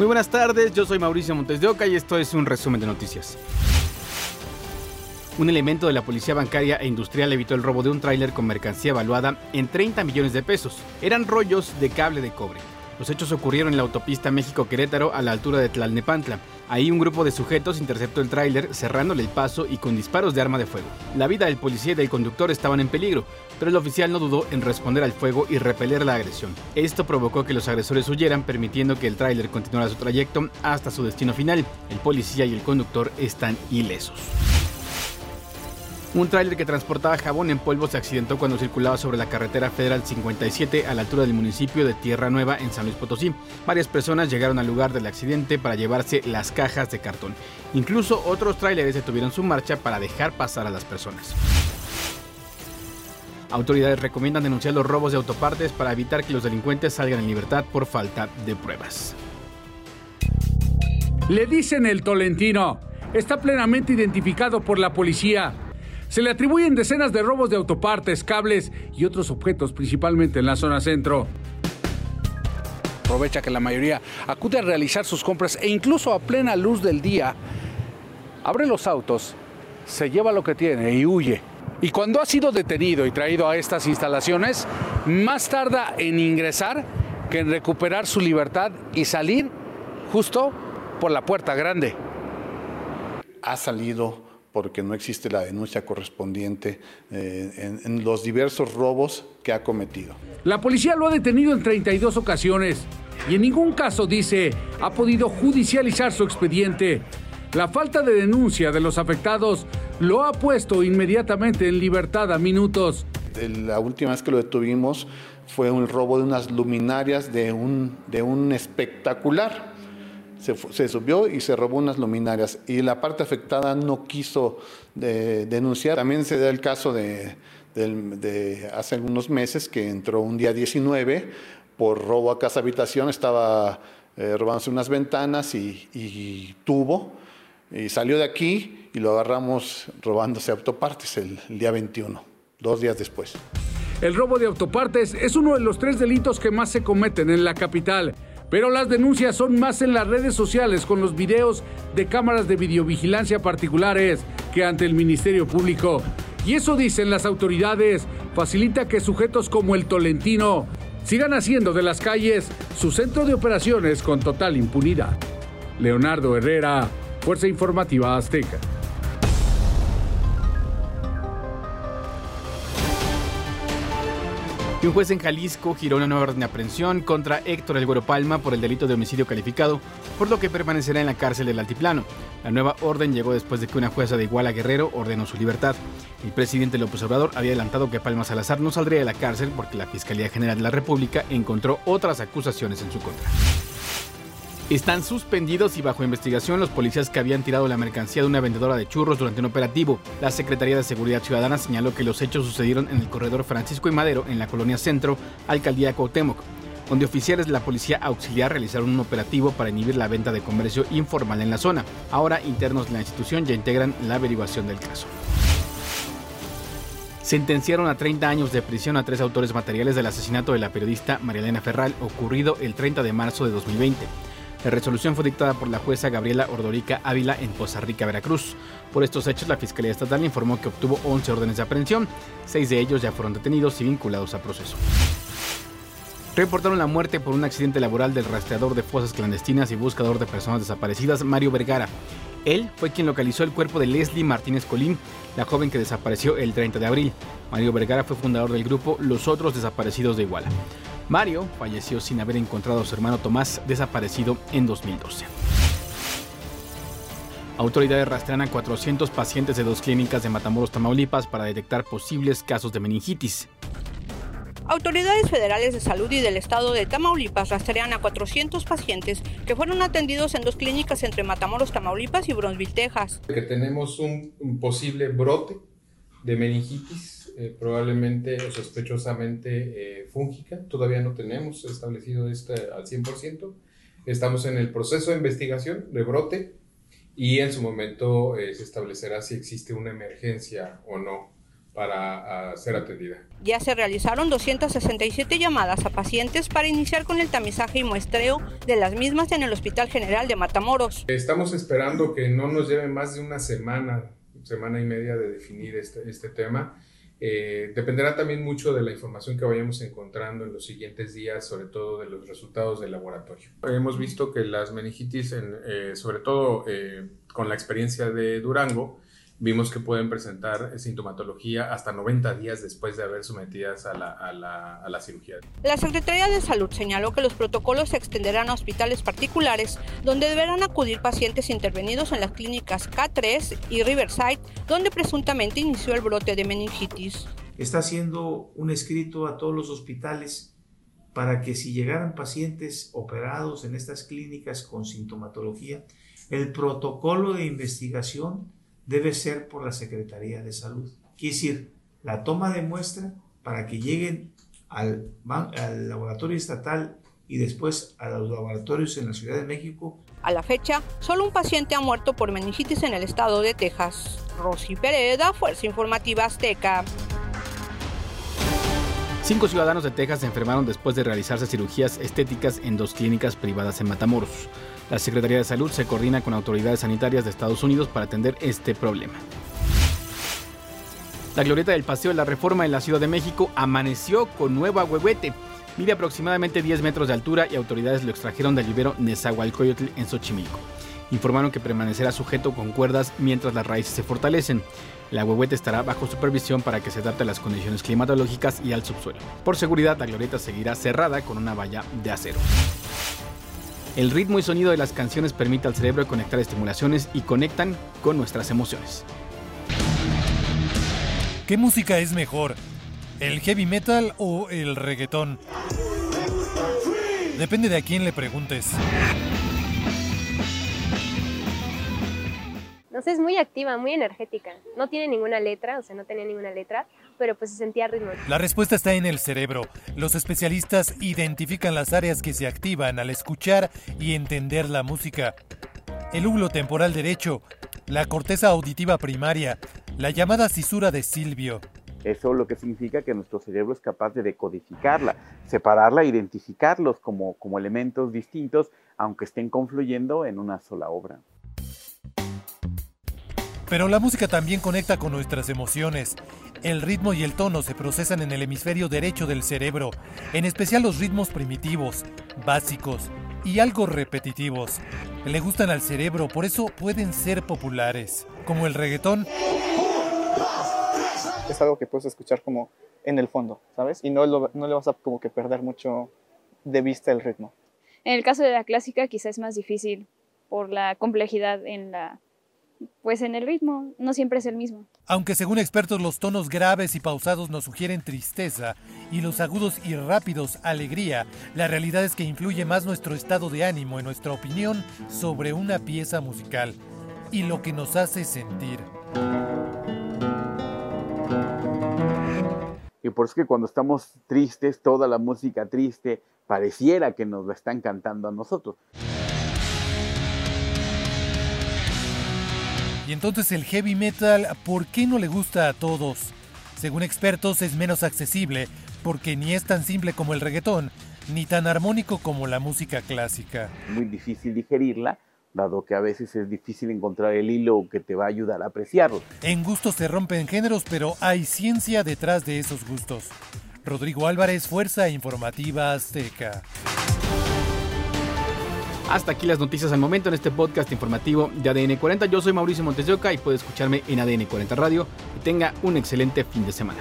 Muy buenas tardes, yo soy Mauricio Montes de Oca y esto es un resumen de noticias. Un elemento de la policía bancaria e industrial evitó el robo de un tráiler con mercancía evaluada en 30 millones de pesos. Eran rollos de cable de cobre. Los hechos ocurrieron en la autopista México-Querétaro a la altura de Tlalnepantla. Ahí un grupo de sujetos interceptó el tráiler cerrándole el paso y con disparos de arma de fuego. La vida del policía y del conductor estaban en peligro, pero el oficial no dudó en responder al fuego y repeler la agresión. Esto provocó que los agresores huyeran, permitiendo que el tráiler continuara su trayecto hasta su destino final. El policía y el conductor están ilesos. Un tráiler que transportaba jabón en polvo se accidentó cuando circulaba sobre la carretera federal 57 a la altura del municipio de Tierra Nueva en San Luis Potosí. Varias personas llegaron al lugar del accidente para llevarse las cajas de cartón. Incluso otros tráileres detuvieron su marcha para dejar pasar a las personas. Autoridades recomiendan denunciar los robos de autopartes para evitar que los delincuentes salgan en libertad por falta de pruebas. Le dicen el Tolentino. Está plenamente identificado por la policía se le atribuyen decenas de robos de autopartes, cables y otros objetos, principalmente en la zona centro. Aprovecha que la mayoría acude a realizar sus compras e incluso a plena luz del día, abre los autos, se lleva lo que tiene y huye. Y cuando ha sido detenido y traído a estas instalaciones, más tarda en ingresar que en recuperar su libertad y salir justo por la puerta grande. Ha salido porque no existe la denuncia correspondiente eh, en, los diversos robos que ha cometido. La policía lo ha detenido en 32 ocasiones y en ningún caso, dice, ha podido judicializar su expediente. La falta de denuncia de los afectados lo ha puesto inmediatamente en libertad a minutos. La última vez que lo detuvimos fue un robo de unas luminarias de un, de un espectacular se, subió y se robó unas luminarias y la parte afectada no quiso denunciar. También se da el caso de, hace algunos meses que entró un día 19 por robo a casa habitación, estaba eh, robándose unas ventanas y, y, tubo y salió de aquí y lo agarramos robándose autopartes el día 21, dos días después. El robo de autopartes es uno de los tres delitos que más se cometen en la capital. Pero las denuncias son más en las redes sociales con los videos de cámaras de videovigilancia particulares que ante el Ministerio Público. Y eso dicen las autoridades, facilita que sujetos como el Tolentino sigan haciendo de las calles su centro de operaciones con total impunidad. Leonardo Herrera, Fuerza Informativa Azteca. Y un juez en Jalisco giró una nueva orden de aprehensión contra Héctor El Güero Palma por el delito de homicidio calificado, por lo que permanecerá en la cárcel del Altiplano. La nueva orden llegó después de que una jueza de Iguala Guerrero ordenó su libertad. El presidente López Obrador había adelantado que Palma Salazar no saldría de la cárcel porque la Fiscalía General de la República encontró otras acusaciones en su contra. Están suspendidos y bajo investigación los policías que habían tirado la mercancía de una vendedora de churros durante un operativo. La Secretaría de Seguridad Ciudadana señaló que los hechos sucedieron en el corredor Francisco y Madero, en la colonia Centro, alcaldía Cuauhtémoc, donde oficiales de la policía auxiliar realizaron un operativo para inhibir la venta de comercio informal en la zona. Ahora internos de la institución ya integran la averiguación del caso. Sentenciaron a 30 años de prisión a tres autores materiales del asesinato de la periodista Marielena Ferral ocurrido el 30 de marzo de 2020. La resolución fue dictada por la jueza Gabriela Ordorica Ávila en Poza Rica, Veracruz. Por estos hechos, la Fiscalía Estatal informó que obtuvo 11 órdenes de aprehensión, seis de ellos ya fueron detenidos y vinculados a proceso. Reportaron la muerte por un accidente laboral del rastreador de fosas clandestinas y buscador de personas desaparecidas, Mario Vergara. Él fue quien localizó el cuerpo de Leslie Martínez Colín, la joven que desapareció el 30 de abril. Mario Vergara fue fundador del grupo Los Otros Desaparecidos de Iguala. Mario falleció sin haber encontrado a su hermano Tomás desaparecido en 2012. Autoridades rastrean a 400 pacientes de dos clínicas de Matamoros, Tamaulipas para detectar posibles casos de meningitis. Autoridades federales de salud y del estado de Tamaulipas rastrean a 400 pacientes que fueron atendidos en dos clínicas entre Matamoros, Tamaulipas y Bronzeville, Texas. Que tenemos un, un posible brote de meningitis eh, probablemente o sospechosamente eh, fúngica. Todavía no tenemos establecido esto al 100%. Estamos en el proceso de investigación de brote y en su momento eh, se establecerá si existe una emergencia o no para ser atendida. Ya se realizaron 267 llamadas a pacientes para iniciar con el tamizaje y muestreo de las mismas en el Hospital General de Matamoros. Estamos esperando que no nos lleve más de una semana, semana y media de definir este, este tema. Eh, dependerá también mucho de la información que vayamos encontrando en los siguientes días, sobre todo de los resultados del laboratorio. Hemos visto que las meningitis, eh, sobre todo eh, con la experiencia de Durango, vimos que pueden presentar sintomatología hasta 90 días después de haber sometidas a la, a, la, a la, cirugía. La Secretaría de Salud señaló que los protocolos se extenderán a hospitales particulares donde deberán acudir pacientes intervenidos en las clínicas K3 y Riverside, donde presuntamente inició el brote de meningitis. Está haciendo un escrito a todos los hospitales para que si llegaran pacientes operados en estas clínicas con sintomatología, el protocolo de investigación debe ser por la Secretaría de Salud. Quiere decir, la toma de muestra para que lleguen al, al laboratorio estatal y después a los laboratorios en la Ciudad de México. A la fecha, solo un paciente ha muerto por meningitis en el estado de Texas. Rosy Pereda, Fuerza Informativa Azteca. Cinco ciudadanos de Texas se enfermaron después de realizarse cirugías estéticas en dos clínicas privadas en Matamoros. La Secretaría de Salud se coordina con autoridades sanitarias de Estados Unidos para atender este problema. La glorieta del Paseo de la Reforma en la Ciudad de México amaneció con nuevo agüehuete. Mide aproximadamente 10 metros de altura y autoridades lo extrajeron del vivero Nezahualcóyotl en Xochimilco. Informaron que permanecerá sujeto con cuerdas mientras las raíces se fortalecen. La huehuete estará bajo supervisión para que se adapte a las condiciones climatológicas y al subsuelo. Por seguridad, la glorieta seguirá cerrada con una valla de acero. El ritmo y sonido de las canciones permite al cerebro conectar estimulaciones y conectan con nuestras emociones. ¿Qué música es mejor? ¿El heavy metal o el reggaetón? Depende de a quién le preguntes. No sé, es muy activa, muy energética. No tiene ninguna letra, o sea, no tenía ninguna letra, pero pues se sentía ritmo. La respuesta está en el cerebro. Los especialistas identifican las áreas que se activan al escuchar y entender la música. El húgalo temporal derecho, la corteza auditiva primaria, la llamada cisura de Silvio. Eso lo que significa que nuestro cerebro es capaz de decodificarla, separarla, identificarlos como, como elementos distintos, aunque estén confluyendo en una sola obra. Pero la música también conecta con nuestras emociones. El ritmo y el tono se procesan en el hemisferio derecho del cerebro, en especial los ritmos primitivos, básicos y algo repetitivos. Le gustan al cerebro, por eso pueden ser populares, como el reggaetón. Es algo que puedes escuchar como en el fondo, ¿sabes? Y no, no le vas a como que perder mucho de vista el ritmo. En el caso de la clásica quizás es más difícil por la complejidad en la pues en el ritmo no siempre es el mismo. Aunque según expertos los tonos graves y pausados nos sugieren tristeza y los agudos y rápidos alegría, la realidad es que influye más nuestro estado de ánimo y nuestra opinión sobre una pieza musical y lo que nos hace sentir. Y por eso que cuando estamos tristes, toda la música triste pareciera que nos la están cantando a nosotros. Y entonces el heavy metal, ¿por qué no le gusta a todos? Según expertos es menos accesible porque ni es tan simple como el reggaetón, ni tan armónico como la música clásica. Muy difícil digerirla, dado que a veces es difícil encontrar el hilo que te va a ayudar a apreciarlo. En gustos se rompen géneros, pero hay ciencia detrás de esos gustos. Rodrigo Álvarez, Fuerza Informativa Azteca. Hasta aquí las noticias al momento en este podcast informativo de ADN 40. Yo soy Mauricio Montes y puede escucharme en ADN 40 Radio. Y tenga un excelente fin de semana.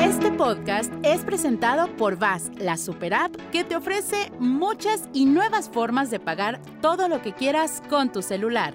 Este podcast es presentado por VAS, la super app que te ofrece muchas y nuevas formas de pagar todo lo que quieras con tu celular